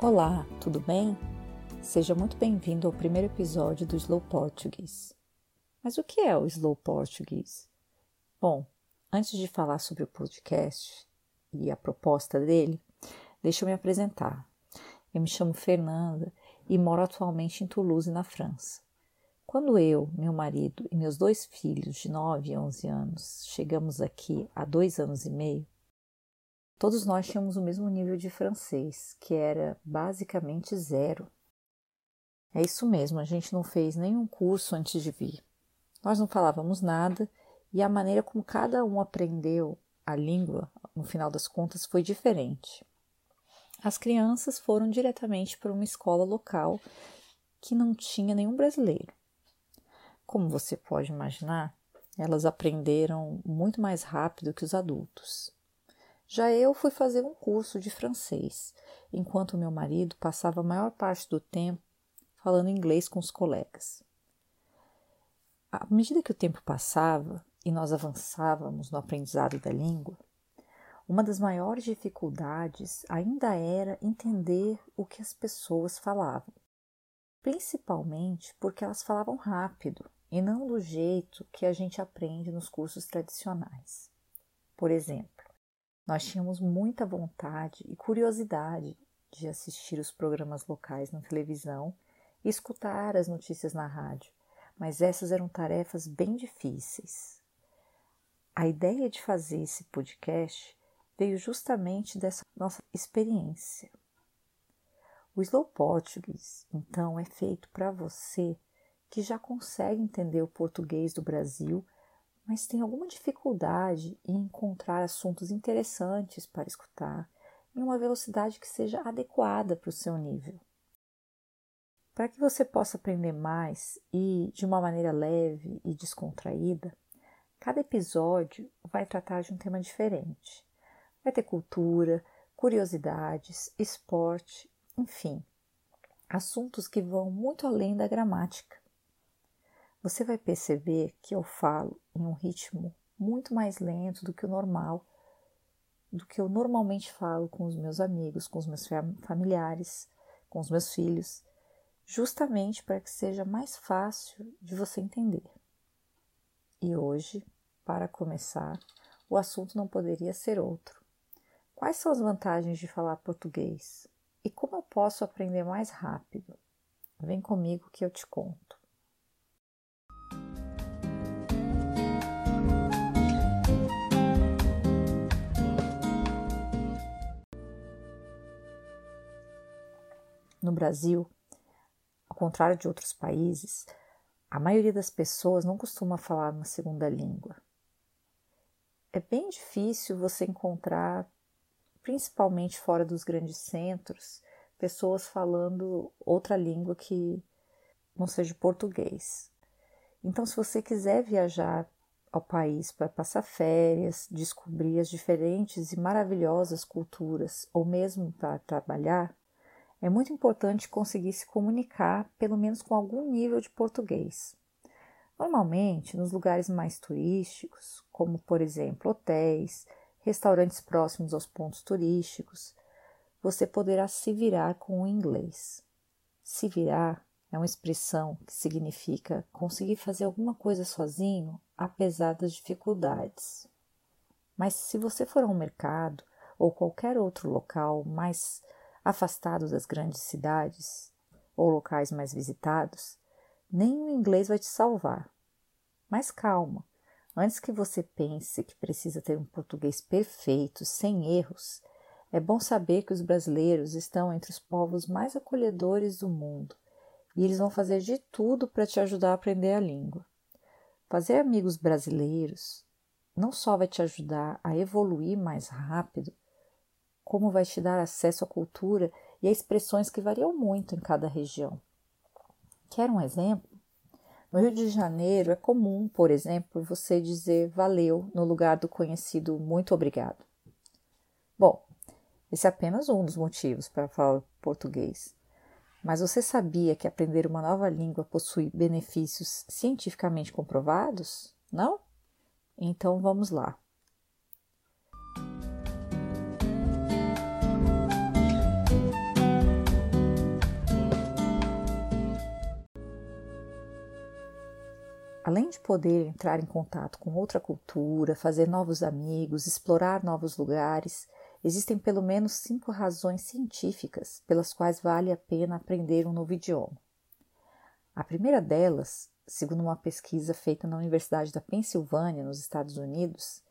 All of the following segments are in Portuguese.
Olá, tudo bem? Seja muito bem-vindo ao primeiro episódio do Slow Português. Mas o que é o Slow Português? Bom, antes de falar sobre o podcast e a proposta dele, deixa eu me apresentar. Eu me chamo Fernanda e moro atualmente em Toulouse, na França. Quando eu, meu marido e meus dois filhos de 9 e 11 anos chegamos aqui há dois anos e meio, Todos nós tínhamos o mesmo nível de francês, que era basicamente zero. É isso mesmo, a gente não fez nenhum curso antes de vir. Nós não falávamos nada e a maneira como cada um aprendeu a língua, no final das contas, foi diferente. As crianças foram diretamente para uma escola local que não tinha nenhum brasileiro. Como você pode imaginar, elas aprenderam muito mais rápido que os adultos. Já eu fui fazer um curso de francês, enquanto meu marido passava a maior parte do tempo falando inglês com os colegas. À medida que o tempo passava e nós avançávamos no aprendizado da língua, uma das maiores dificuldades ainda era entender o que as pessoas falavam, principalmente porque elas falavam rápido e não do jeito que a gente aprende nos cursos tradicionais. Por exemplo, nós tínhamos muita vontade e curiosidade de assistir os programas locais na televisão e escutar as notícias na rádio, mas essas eram tarefas bem difíceis. A ideia de fazer esse podcast veio justamente dessa nossa experiência. O Slow Portuguese, então, é feito para você que já consegue entender o português do Brasil mas tem alguma dificuldade em encontrar assuntos interessantes para escutar em uma velocidade que seja adequada para o seu nível. Para que você possa aprender mais e de uma maneira leve e descontraída, cada episódio vai tratar de um tema diferente. Vai ter cultura, curiosidades, esporte, enfim, assuntos que vão muito além da gramática você vai perceber que eu falo em um ritmo muito mais lento do que o normal, do que eu normalmente falo com os meus amigos, com os meus familiares, com os meus filhos, justamente para que seja mais fácil de você entender. E hoje, para começar, o assunto não poderia ser outro. Quais são as vantagens de falar português? E como eu posso aprender mais rápido? Vem comigo que eu te conto. No Brasil, ao contrário de outros países, a maioria das pessoas não costuma falar uma segunda língua. É bem difícil você encontrar, principalmente fora dos grandes centros, pessoas falando outra língua que não seja português. Então, se você quiser viajar ao país para passar férias, descobrir as diferentes e maravilhosas culturas, ou mesmo para trabalhar, é muito importante conseguir se comunicar, pelo menos com algum nível de português. Normalmente, nos lugares mais turísticos, como por exemplo hotéis, restaurantes próximos aos pontos turísticos, você poderá se virar com o inglês. Se virar é uma expressão que significa conseguir fazer alguma coisa sozinho, apesar das dificuldades. Mas se você for a um mercado ou qualquer outro local mais afastado das grandes cidades ou locais mais visitados, nem o inglês vai te salvar. Mas calma, antes que você pense que precisa ter um português perfeito, sem erros, é bom saber que os brasileiros estão entre os povos mais acolhedores do mundo e eles vão fazer de tudo para te ajudar a aprender a língua. Fazer amigos brasileiros não só vai te ajudar a evoluir mais rápido, como vai te dar acesso à cultura e a expressões que variam muito em cada região. Quer um exemplo? No Rio de Janeiro é comum, por exemplo, você dizer valeu no lugar do conhecido muito obrigado. Bom, esse é apenas um dos motivos para falar português. Mas você sabia que aprender uma nova língua possui benefícios cientificamente comprovados? Não? Então vamos lá. Além de poder entrar em contato com outra cultura, fazer novos amigos, explorar novos lugares, existem pelo menos cinco razões científicas pelas quais vale a pena aprender um novo idioma. A primeira delas, segundo uma pesquisa feita na Universidade da Pensilvânia, nos Estados Unidos,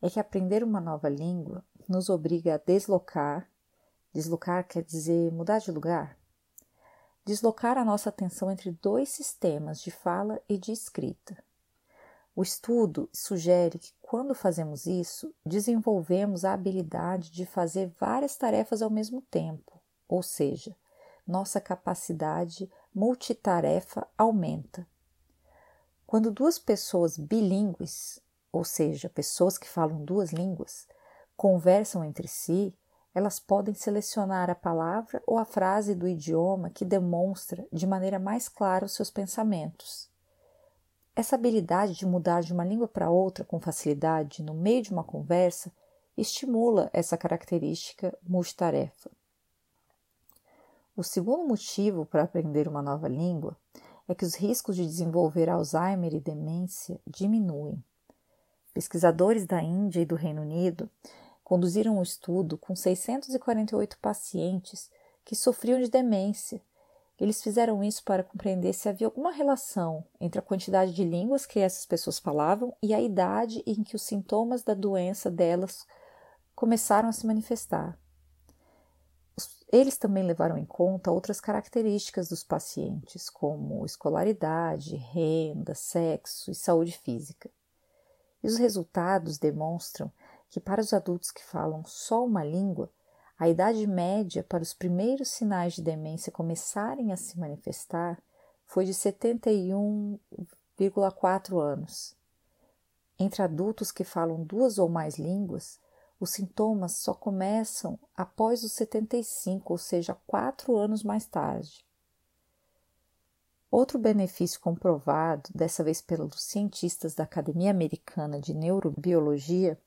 é que aprender uma nova língua nos obriga a deslocar. Deslocar quer dizer mudar de lugar. Deslocar a nossa atenção entre dois sistemas de fala e de escrita. O estudo sugere que, quando fazemos isso, desenvolvemos a habilidade de fazer várias tarefas ao mesmo tempo, ou seja, nossa capacidade multitarefa aumenta. Quando duas pessoas bilíngues, ou seja, pessoas que falam duas línguas, conversam entre si, elas podem selecionar a palavra ou a frase do idioma que demonstra de maneira mais clara os seus pensamentos. Essa habilidade de mudar de uma língua para outra com facilidade no meio de uma conversa estimula essa característica multitarefa. O segundo motivo para aprender uma nova língua é que os riscos de desenvolver Alzheimer e demência diminuem. Pesquisadores da Índia e do Reino Unido conduziram um estudo com 648 pacientes que sofriam de demência eles fizeram isso para compreender se havia alguma relação entre a quantidade de línguas que essas pessoas falavam e a idade em que os sintomas da doença delas começaram a se manifestar. Eles também levaram em conta outras características dos pacientes, como escolaridade, renda, sexo e saúde física. E os resultados demonstram que, para os adultos que falam só uma língua, a idade média para os primeiros sinais de demência começarem a se manifestar foi de 71,4 anos. Entre adultos que falam duas ou mais línguas, os sintomas só começam após os 75, ou seja, quatro anos mais tarde. Outro benefício comprovado, dessa vez pelos cientistas da Academia Americana de Neurobiologia,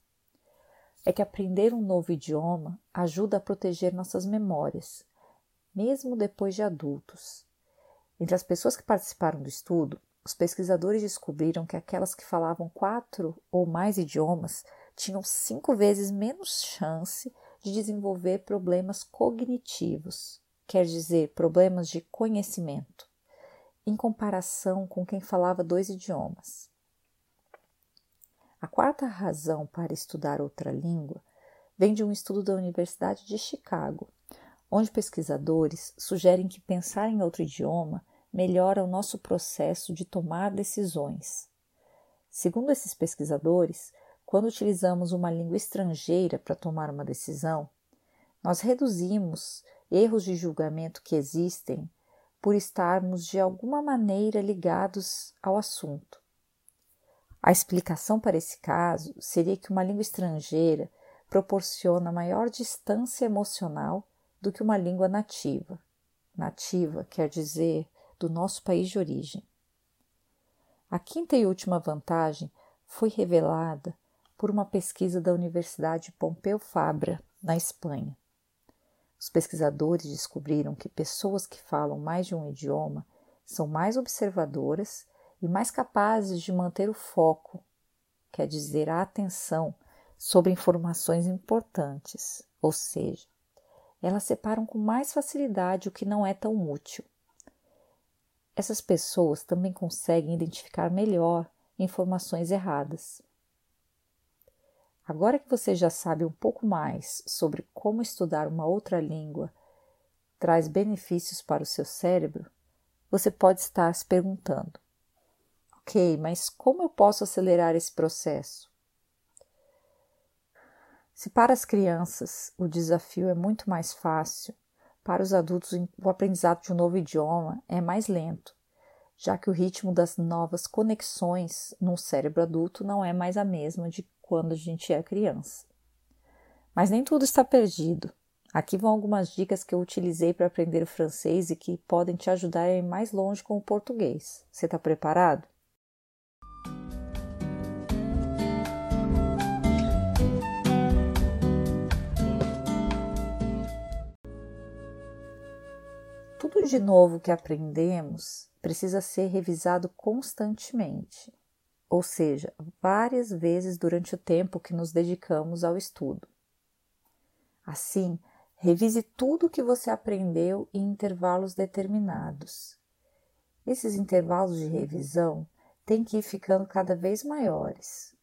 é que aprender um novo idioma ajuda a proteger nossas memórias, mesmo depois de adultos. Entre as pessoas que participaram do estudo, os pesquisadores descobriram que aquelas que falavam quatro ou mais idiomas tinham cinco vezes menos chance de desenvolver problemas cognitivos, quer dizer, problemas de conhecimento, em comparação com quem falava dois idiomas. A quarta razão para estudar outra língua vem de um estudo da Universidade de Chicago, onde pesquisadores sugerem que pensar em outro idioma melhora o nosso processo de tomar decisões. Segundo esses pesquisadores, quando utilizamos uma língua estrangeira para tomar uma decisão, nós reduzimos erros de julgamento que existem por estarmos de alguma maneira ligados ao assunto. A explicação para esse caso seria que uma língua estrangeira proporciona maior distância emocional do que uma língua nativa. Nativa quer dizer do nosso país de origem. A quinta e última vantagem foi revelada por uma pesquisa da Universidade Pompeu Fabra, na Espanha. Os pesquisadores descobriram que pessoas que falam mais de um idioma são mais observadoras e mais capazes de manter o foco, quer dizer, a atenção sobre informações importantes, ou seja, elas separam com mais facilidade o que não é tão útil. Essas pessoas também conseguem identificar melhor informações erradas. Agora que você já sabe um pouco mais sobre como estudar uma outra língua traz benefícios para o seu cérebro, você pode estar se perguntando: Ok, mas como eu posso acelerar esse processo? Se para as crianças o desafio é muito mais fácil, para os adultos o aprendizado de um novo idioma é mais lento, já que o ritmo das novas conexões no cérebro adulto não é mais a mesma de quando a gente é criança. Mas nem tudo está perdido. Aqui vão algumas dicas que eu utilizei para aprender o francês e que podem te ajudar a ir mais longe com o português. Você está preparado? Tudo de novo que aprendemos precisa ser revisado constantemente, ou seja, várias vezes durante o tempo que nos dedicamos ao estudo. Assim, revise tudo o que você aprendeu em intervalos determinados. Esses intervalos de revisão têm que ir ficando cada vez maiores.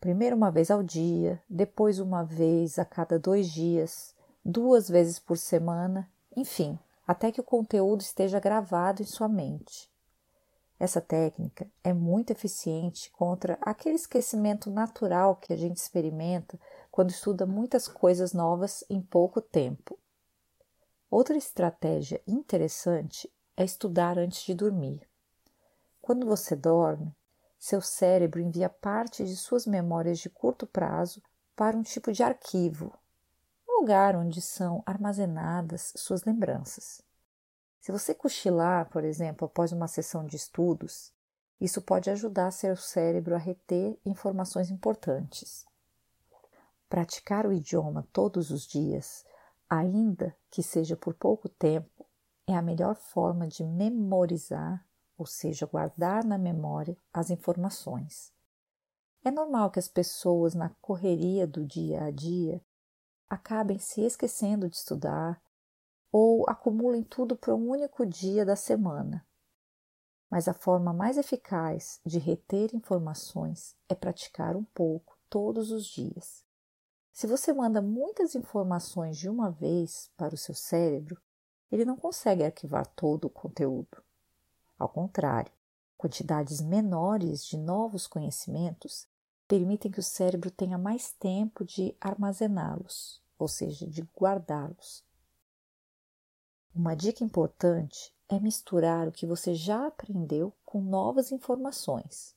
Primeiro uma vez ao dia, depois uma vez a cada dois dias, duas vezes por semana, enfim, até que o conteúdo esteja gravado em sua mente. Essa técnica é muito eficiente contra aquele esquecimento natural que a gente experimenta quando estuda muitas coisas novas em pouco tempo. Outra estratégia interessante é estudar antes de dormir. Quando você dorme, seu cérebro envia parte de suas memórias de curto prazo para um tipo de arquivo, lugar onde são armazenadas suas lembranças. Se você cochilar, por exemplo, após uma sessão de estudos, isso pode ajudar seu cérebro a reter informações importantes. Praticar o idioma todos os dias, ainda que seja por pouco tempo, é a melhor forma de memorizar, ou seja, guardar na memória as informações. É normal que as pessoas, na correria do dia a dia, acabem se esquecendo de estudar ou acumulem tudo para um único dia da semana. Mas a forma mais eficaz de reter informações é praticar um pouco todos os dias. Se você manda muitas informações de uma vez para o seu cérebro, ele não consegue arquivar todo o conteúdo. Ao contrário, quantidades menores de novos conhecimentos permitem que o cérebro tenha mais tempo de armazená-los, ou seja, de guardá-los. Uma dica importante é misturar o que você já aprendeu com novas informações.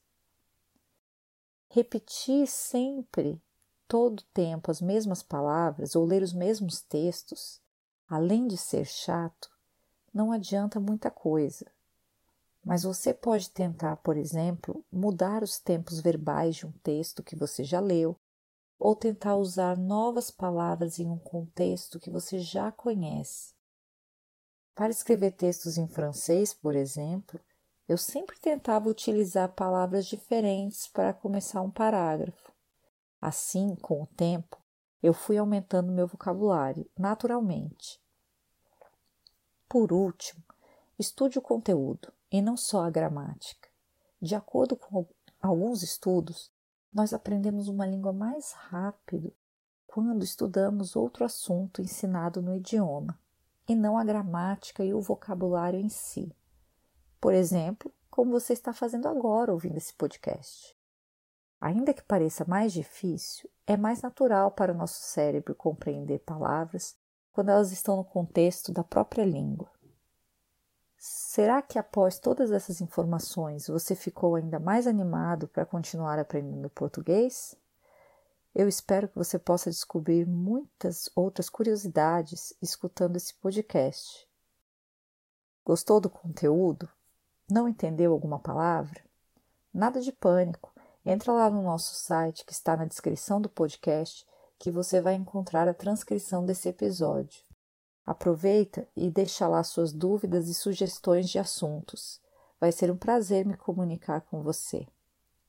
Repetir sempre, todo o tempo, as mesmas palavras ou ler os mesmos textos, além de ser chato, não adianta muita coisa mas você pode tentar, por exemplo, mudar os tempos verbais de um texto que você já leu, ou tentar usar novas palavras em um contexto que você já conhece. Para escrever textos em francês, por exemplo, eu sempre tentava utilizar palavras diferentes para começar um parágrafo. Assim, com o tempo, eu fui aumentando meu vocabulário naturalmente. Por último, estude o conteúdo e não só a gramática. De acordo com alguns estudos, nós aprendemos uma língua mais rápido quando estudamos outro assunto ensinado no idioma, e não a gramática e o vocabulário em si. Por exemplo, como você está fazendo agora ouvindo esse podcast. Ainda que pareça mais difícil, é mais natural para o nosso cérebro compreender palavras quando elas estão no contexto da própria língua. Será que após todas essas informações você ficou ainda mais animado para continuar aprendendo português? Eu espero que você possa descobrir muitas outras curiosidades escutando esse podcast. Gostou do conteúdo? Não entendeu alguma palavra? Nada de pânico. Entra lá no nosso site que está na descrição do podcast que você vai encontrar a transcrição desse episódio. Aproveita e deixa lá suas dúvidas e sugestões de assuntos. Vai ser um prazer me comunicar com você.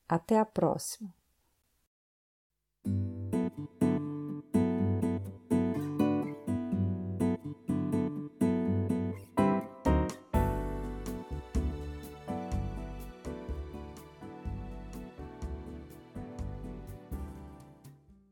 Até a próxima!